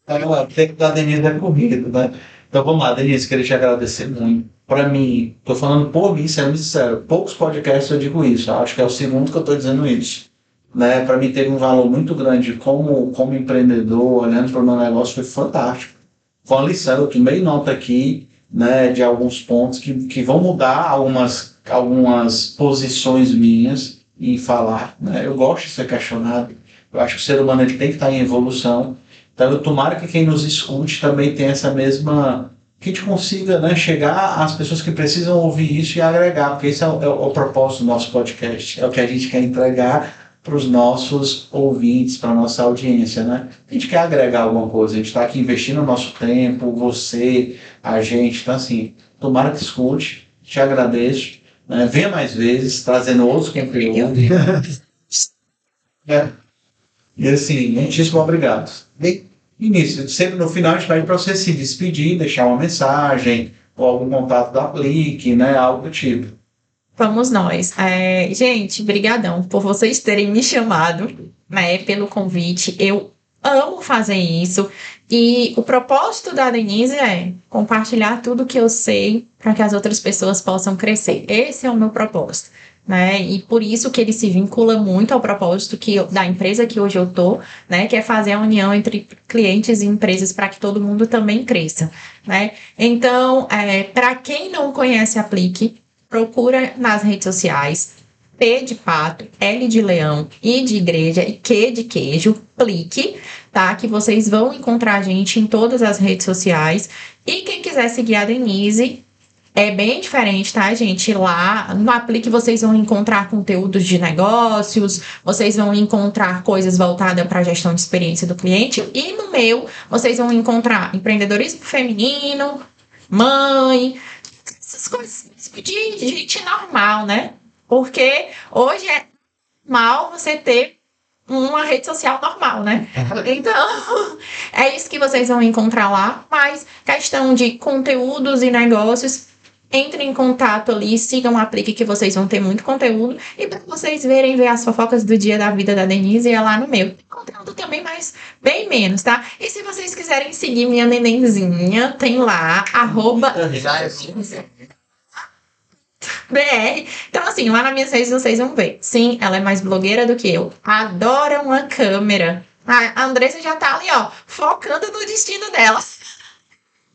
ela tem que dar Denise é corrido, né? Então vamos lá, Denise, queria te agradecer muito. Pra mim, tô falando por mim, sendo sincero, poucos podcasts eu digo isso, eu acho que é o segundo que eu tô dizendo isso. Né? Para mim teve um valor muito grande como, como empreendedor, olhando para o meu negócio, foi fantástico. Foi uma lição, eu tomei nota aqui né, de alguns pontos que, que vão mudar algumas, algumas posições minhas em falar. Né? Eu gosto de ser questionado, eu acho que o ser humano ele tem que estar em evolução. Então, eu tomara que quem nos escute também tenha essa mesma. Que a gente consiga né, chegar às pessoas que precisam ouvir isso e agregar, porque esse é o, é o propósito do nosso podcast, é o que a gente quer entregar para os nossos ouvintes, para a nossa audiência, né? A gente quer agregar alguma coisa, a gente está aqui investindo o nosso tempo, você, a gente, então assim, tomara que escute, te agradeço, né? venha mais vezes, trazendo outros conteúdos. É. E assim, muitíssimo obrigado. Bem, início, sempre no final a gente pede para você se despedir, deixar uma mensagem, ou algum contato da Aplique, né? Algo do tipo. Vamos nós. É, gente, brigadão por vocês terem me chamado, né, pelo convite. Eu amo fazer isso. E o propósito da Denise é compartilhar tudo que eu sei para que as outras pessoas possam crescer. Esse é o meu propósito. Né? E por isso que ele se vincula muito ao propósito que eu- da empresa que hoje eu tô, né? Que é fazer a união entre clientes e empresas para que todo mundo também cresça, né? Então, é, para quem não conhece Aplique, procura nas redes sociais. P de pato, L de leão, I de igreja e Q de queijo, Plique, tá? Que vocês vão encontrar a gente em todas as redes sociais. E quem quiser seguir a Denise, é bem diferente, tá, gente? Lá no Aplique vocês vão encontrar conteúdos de negócios, vocês vão encontrar coisas voltadas para a gestão de experiência do cliente. E no meu, vocês vão encontrar empreendedorismo feminino, mãe, essas coisas de gente normal, né? Porque hoje é normal você ter uma rede social normal, né? Então, é isso que vocês vão encontrar lá. Mas questão de conteúdos e negócios, entrem em contato ali, sigam o Aplique que vocês vão ter muito conteúdo. E para vocês verem, ver as fofocas do dia da vida da Denise, é lá no meu. Tem conteúdo também, mas bem menos, tá? E se vocês quiserem seguir minha nenenzinha, tem lá, arroba BR. Então, assim, lá nas minhas redes vocês vão ver. Sim, ela é mais blogueira do que eu. Adora uma câmera. A Andressa já tá ali, ó, focando no destino dela.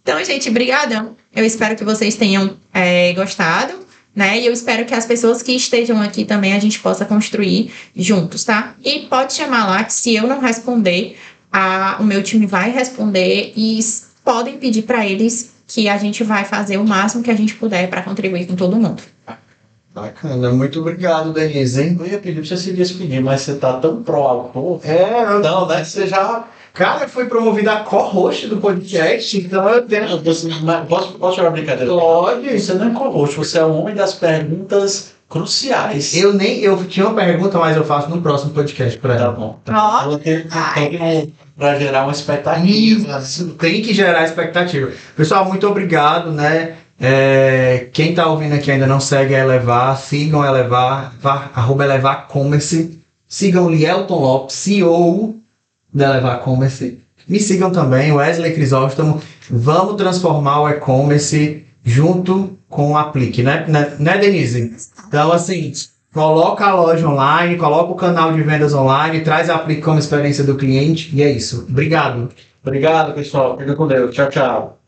Então, gente, brigadão. Eu espero que vocês tenham é, gostado, né? E eu espero que as pessoas que estejam aqui também a gente possa construir juntos, tá? E pode chamar lá que se eu não responder, a, o meu time vai responder e podem pedir para eles que a gente vai fazer o máximo que a gente puder para contribuir com todo mundo. Bacana, muito obrigado, Denise, hein? Eu ia pedir pra você se despedir, mas você tá tão pró-autor. É, eu- Não, né? Você já. Cara, fui promovido a co-host do podcast, então eu tenho. Mas posso, posso jogar uma brincadeira? Pode. Você não é co-host, você é o homem das perguntas cruciais. Eu nem. Eu tinha uma pergunta, mas eu faço no próximo podcast pra Tá ela. bom. Eu vou ter tempo pra gerar uma expectativa. Isso, tem que gerar expectativa. Pessoal, muito obrigado, né? É, quem tá ouvindo aqui ainda não segue a Elevar, sigam a Elevar, vá, arroba Elevar Commerce, sigam Lielton Lopes, CEO da Elevar Commerce. Me sigam também, Wesley Crisóstomo. Vamos transformar o e-commerce junto com o Aplique, né, né, né, Denise? Então, assim, coloca a loja online, coloca o canal de vendas online, traz a Aplique como experiência do cliente e é isso. Obrigado. Obrigado, pessoal. Fica com Deus. Tchau, tchau.